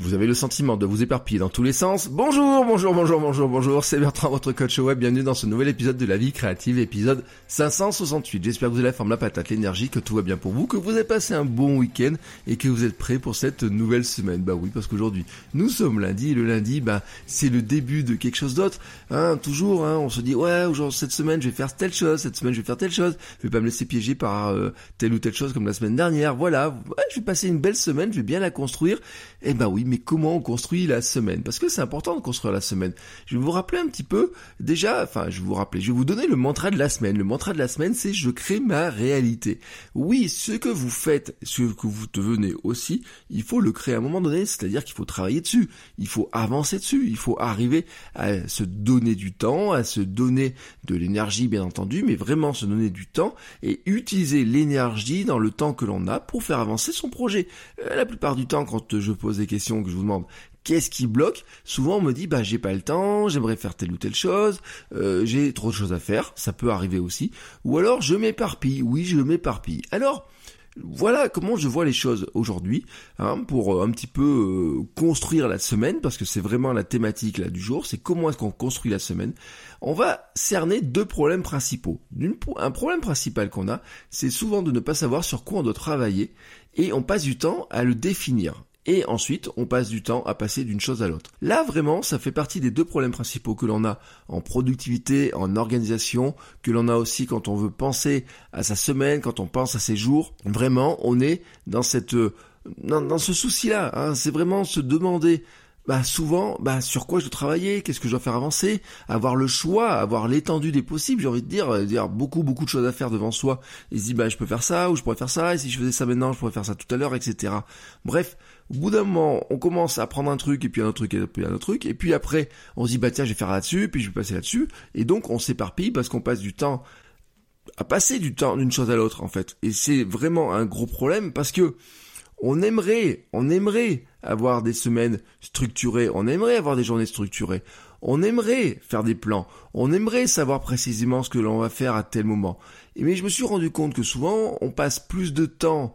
Vous avez le sentiment de vous éparpiller dans tous les sens. Bonjour, bonjour, bonjour, bonjour, bonjour. C'est Bertrand, votre coach web. Bienvenue dans ce nouvel épisode de la vie créative, épisode 568. J'espère que vous avez la forme, la patate, l'énergie, que tout va bien pour vous, que vous avez passé un bon week-end et que vous êtes prêts pour cette nouvelle semaine. Bah oui, parce qu'aujourd'hui, nous sommes lundi et le lundi, bah, c'est le début de quelque chose d'autre. Hein, toujours, hein, on se dit, ouais, aujourd'hui, cette semaine, je vais faire telle chose, cette semaine, je vais faire telle chose. Je vais pas me laisser piéger par euh, telle ou telle chose comme la semaine dernière. Voilà, ouais, je vais passer une belle semaine, je vais bien la construire. Et bah oui, mais comment on construit la semaine? Parce que c'est important de construire la semaine. Je vais vous rappeler un petit peu, déjà, enfin, je vais vous rappeler, je vais vous donner le mantra de la semaine. Le mantra de la semaine, c'est je crée ma réalité. Oui, ce que vous faites, ce que vous devenez aussi, il faut le créer à un moment donné, c'est-à-dire qu'il faut travailler dessus, il faut avancer dessus, il faut arriver à se donner du temps, à se donner de l'énergie, bien entendu, mais vraiment se donner du temps et utiliser l'énergie dans le temps que l'on a pour faire avancer son projet. Euh, la plupart du temps, quand je pose des questions, que je vous demande qu'est-ce qui bloque? Souvent on me dit bah j'ai pas le temps, j'aimerais faire telle ou telle chose, euh, j'ai trop de choses à faire, ça peut arriver aussi. Ou alors je m'éparpille, oui je m'éparpille. Alors voilà comment je vois les choses aujourd'hui, hein, pour euh, un petit peu euh, construire la semaine, parce que c'est vraiment la thématique là du jour, c'est comment est-ce qu'on construit la semaine. On va cerner deux problèmes principaux. Un problème principal qu'on a, c'est souvent de ne pas savoir sur quoi on doit travailler, et on passe du temps à le définir et ensuite on passe du temps à passer d'une chose à l'autre. Là vraiment ça fait partie des deux problèmes principaux que l'on a en productivité, en organisation, que l'on a aussi quand on veut penser à sa semaine, quand on pense à ses jours. Vraiment on est dans cette dans, ce souci-là, hein. c'est vraiment se demander bah souvent, bah sur quoi je dois travailler, qu'est-ce que je dois faire avancer, avoir le choix, avoir l'étendue des possibles, j'ai envie de dire, dire beaucoup beaucoup de choses à faire devant soi, et se dit bah je peux faire ça ou je pourrais faire ça, et si je faisais ça maintenant, je pourrais faire ça tout à l'heure, etc. Bref, au bout d'un moment, on commence à prendre un truc et puis un autre truc et puis un autre truc, et puis après on se dit bah tiens je vais faire là-dessus, puis je vais passer là-dessus, et donc on s'éparpille parce qu'on passe du temps à passer du temps d'une chose à l'autre en fait, et c'est vraiment un gros problème parce que on aimerait, on aimerait avoir des semaines structurées, on aimerait avoir des journées structurées, on aimerait faire des plans, on aimerait savoir précisément ce que l'on va faire à tel moment. Mais je me suis rendu compte que souvent, on passe plus de temps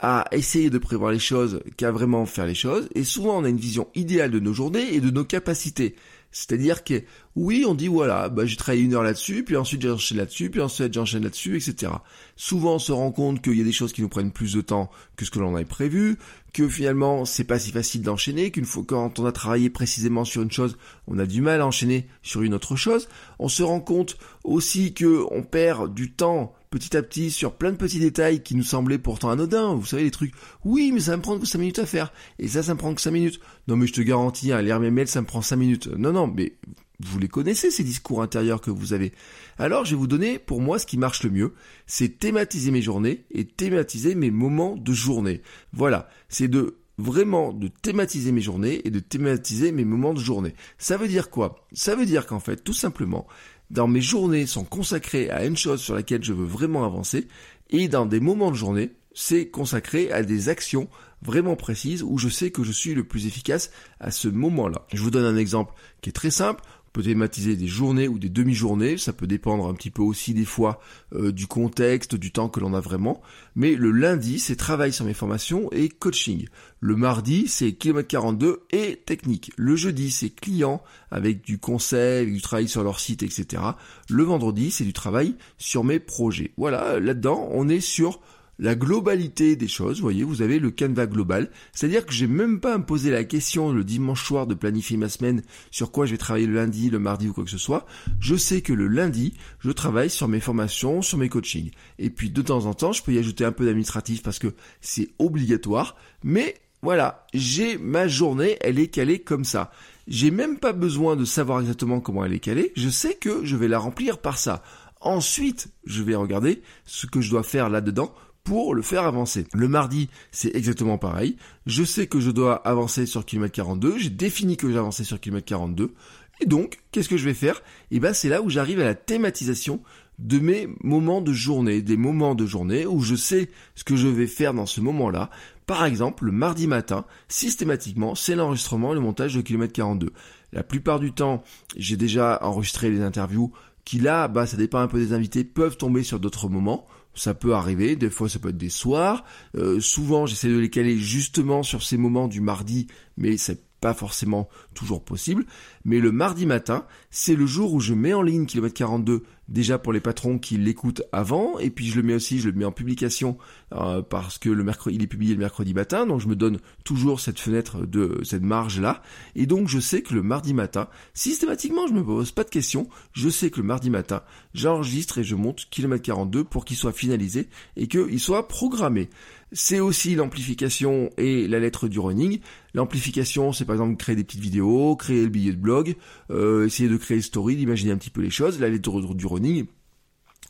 à essayer de prévoir les choses qu'à vraiment faire les choses, et souvent on a une vision idéale de nos journées et de nos capacités. C'est-à-dire que oui, on dit voilà, bah, j'ai travaillé une heure là-dessus, puis ensuite j'enchaîne là-dessus, puis ensuite j'enchaîne là-dessus, etc. Souvent on se rend compte qu'il y a des choses qui nous prennent plus de temps que ce que l'on avait prévu, que finalement c'est pas si facile d'enchaîner, qu'une fois quand on a travaillé précisément sur une chose, on a du mal à enchaîner sur une autre chose. On se rend compte aussi que on perd du temps petit à petit sur plein de petits détails qui nous semblaient pourtant anodins. Vous savez, les trucs, oui, mais ça va me prendre que 5 minutes à faire. Et ça, ça me prend que 5 minutes. Non, mais je te garantis, hein, lire mes ça me prend 5 minutes. Non, non, mais vous les connaissez, ces discours intérieurs que vous avez. Alors, je vais vous donner, pour moi, ce qui marche le mieux. C'est thématiser mes journées et thématiser mes moments de journée. Voilà. C'est de vraiment de thématiser mes journées et de thématiser mes moments de journée. Ça veut dire quoi? Ça veut dire qu'en fait, tout simplement, dans mes journées sont consacrées à une chose sur laquelle je veux vraiment avancer, et dans des moments de journée, c'est consacré à des actions vraiment précises où je sais que je suis le plus efficace à ce moment-là. Je vous donne un exemple qui est très simple peut thématiser des journées ou des demi-journées, ça peut dépendre un petit peu aussi des fois euh, du contexte, du temps que l'on a vraiment. Mais le lundi, c'est travail sur mes formations et coaching. Le mardi, c'est kilomètre 42 et technique. Le jeudi, c'est client avec du conseil, du travail sur leur site, etc. Le vendredi, c'est du travail sur mes projets. Voilà, là-dedans, on est sur la globalité des choses, vous voyez, vous avez le canevas global, c'est-à-dire que j'ai même pas à me poser la question le dimanche soir de planifier ma semaine sur quoi je vais travailler le lundi, le mardi ou quoi que ce soit. Je sais que le lundi, je travaille sur mes formations, sur mes coachings. Et puis de temps en temps, je peux y ajouter un peu d'administratif parce que c'est obligatoire, mais voilà, j'ai ma journée, elle est calée comme ça. J'ai même pas besoin de savoir exactement comment elle est calée, je sais que je vais la remplir par ça. Ensuite, je vais regarder ce que je dois faire là-dedans pour le faire avancer. Le mardi, c'est exactement pareil. Je sais que je dois avancer sur kilomètre 42, j'ai défini que avancé sur kilomètre 42. Et donc, qu'est-ce que je vais faire? Et eh ben, c'est là où j'arrive à la thématisation de mes moments de journée, des moments de journée où je sais ce que je vais faire dans ce moment-là. Par exemple, le mardi matin, systématiquement, c'est l'enregistrement et le montage de kilomètre 42. La plupart du temps, j'ai déjà enregistré les interviews qui là, bah, ça dépend un peu des invités, peuvent tomber sur d'autres moments ça peut arriver, des fois ça peut être des soirs, euh, souvent j'essaie de les caler justement sur ces moments du mardi, mais c'est pas forcément toujours possible, mais le mardi matin, c'est le jour où je mets en ligne kilomètre 42 déjà pour les patrons qui l'écoutent avant, et puis je le mets aussi, je le mets en publication euh, parce que le mercredi, il est publié le mercredi matin, donc je me donne toujours cette fenêtre de cette marge là, et donc je sais que le mardi matin, systématiquement, je me pose pas de questions, je sais que le mardi matin, j'enregistre et je monte kilomètre 42 pour qu'il soit finalisé et qu'il soit programmé c'est aussi l'amplification et la lettre du running. L'amplification, c'est par exemple créer des petites vidéos, créer le billet de blog, euh, essayer de créer une story, d'imaginer un petit peu les choses. La lettre du running,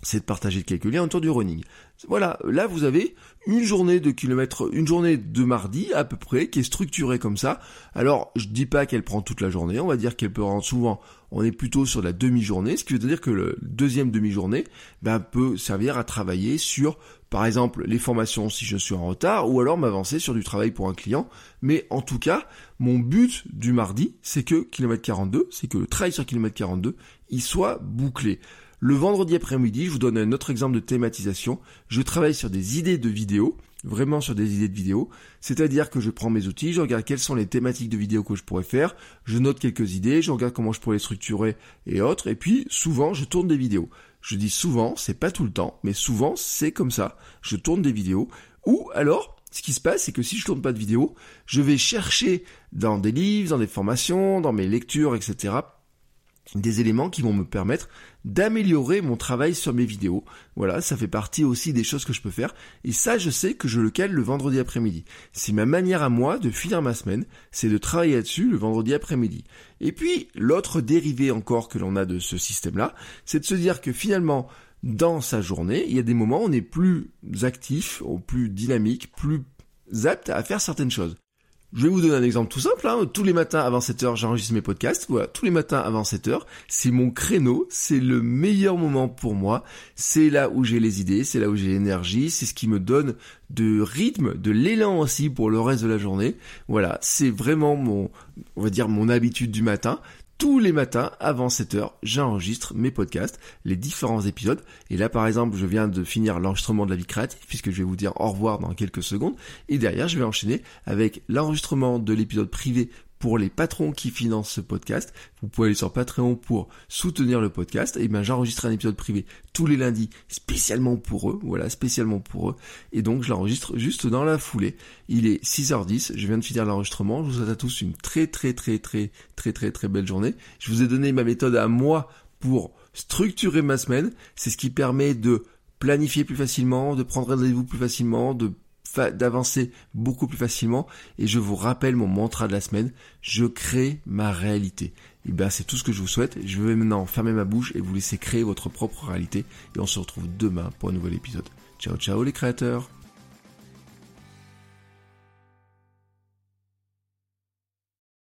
c'est de partager quelques liens autour du running. Voilà, là vous avez une journée de kilomètres, une journée de mardi à peu près qui est structurée comme ça. Alors je dis pas qu'elle prend toute la journée, on va dire qu'elle peut rendre souvent, on est plutôt sur la demi-journée, ce qui veut dire que le deuxième demi-journée ben, peut servir à travailler sur par exemple les formations si je suis en retard ou alors m'avancer sur du travail pour un client. Mais en tout cas, mon but du mardi, c'est que kilomètre 42, c'est que le travail sur kilomètre 42, il soit bouclé. Le vendredi après-midi, je vous donne un autre exemple de thématisation. Je travaille sur des idées de vidéos, vraiment sur des idées de vidéos. C'est-à-dire que je prends mes outils, je regarde quelles sont les thématiques de vidéos que je pourrais faire, je note quelques idées, je regarde comment je pourrais les structurer et autres, et puis souvent je tourne des vidéos. Je dis souvent, c'est pas tout le temps, mais souvent c'est comme ça. Je tourne des vidéos, ou alors ce qui se passe, c'est que si je tourne pas de vidéos, je vais chercher dans des livres, dans des formations, dans mes lectures, etc., des éléments qui vont me permettre d'améliorer mon travail sur mes vidéos. Voilà, ça fait partie aussi des choses que je peux faire. Et ça, je sais que je le cale le vendredi après-midi. C'est ma manière à moi de finir ma semaine, c'est de travailler là-dessus le vendredi après-midi. Et puis, l'autre dérivé encore que l'on a de ce système-là, c'est de se dire que finalement, dans sa journée, il y a des moments où on est plus actif, plus dynamique, plus apte à faire certaines choses. Je vais vous donner un exemple tout simple. Hein. Tous les matins avant 7h, j'enregistre mes podcasts. Voilà, tous les matins avant 7h, c'est mon créneau, c'est le meilleur moment pour moi. C'est là où j'ai les idées, c'est là où j'ai l'énergie, c'est ce qui me donne de rythme, de l'élan aussi pour le reste de la journée. Voilà, c'est vraiment mon, on va dire mon habitude du matin tous les matins avant 7h, j'enregistre mes podcasts, les différents épisodes. Et là, par exemple, je viens de finir l'enregistrement de la vie créative, puisque je vais vous dire au revoir dans quelques secondes. Et derrière, je vais enchaîner avec l'enregistrement de l'épisode privé pour les patrons qui financent ce podcast. Vous pouvez aller sur Patreon pour soutenir le podcast. Et ben j'enregistre un épisode privé tous les lundis spécialement pour eux. Voilà, spécialement pour eux. Et donc je l'enregistre juste dans la foulée. Il est 6h10, je viens de finir l'enregistrement. Je vous souhaite à tous une très très très très très très très belle journée. Je vous ai donné ma méthode à moi pour structurer ma semaine. C'est ce qui permet de planifier plus facilement, de prendre rendez-vous plus facilement, de d'avancer beaucoup plus facilement. Et je vous rappelle mon mantra de la semaine, je crée ma réalité. Et bien c'est tout ce que je vous souhaite. Je vais maintenant fermer ma bouche et vous laisser créer votre propre réalité. Et on se retrouve demain pour un nouvel épisode. Ciao ciao les créateurs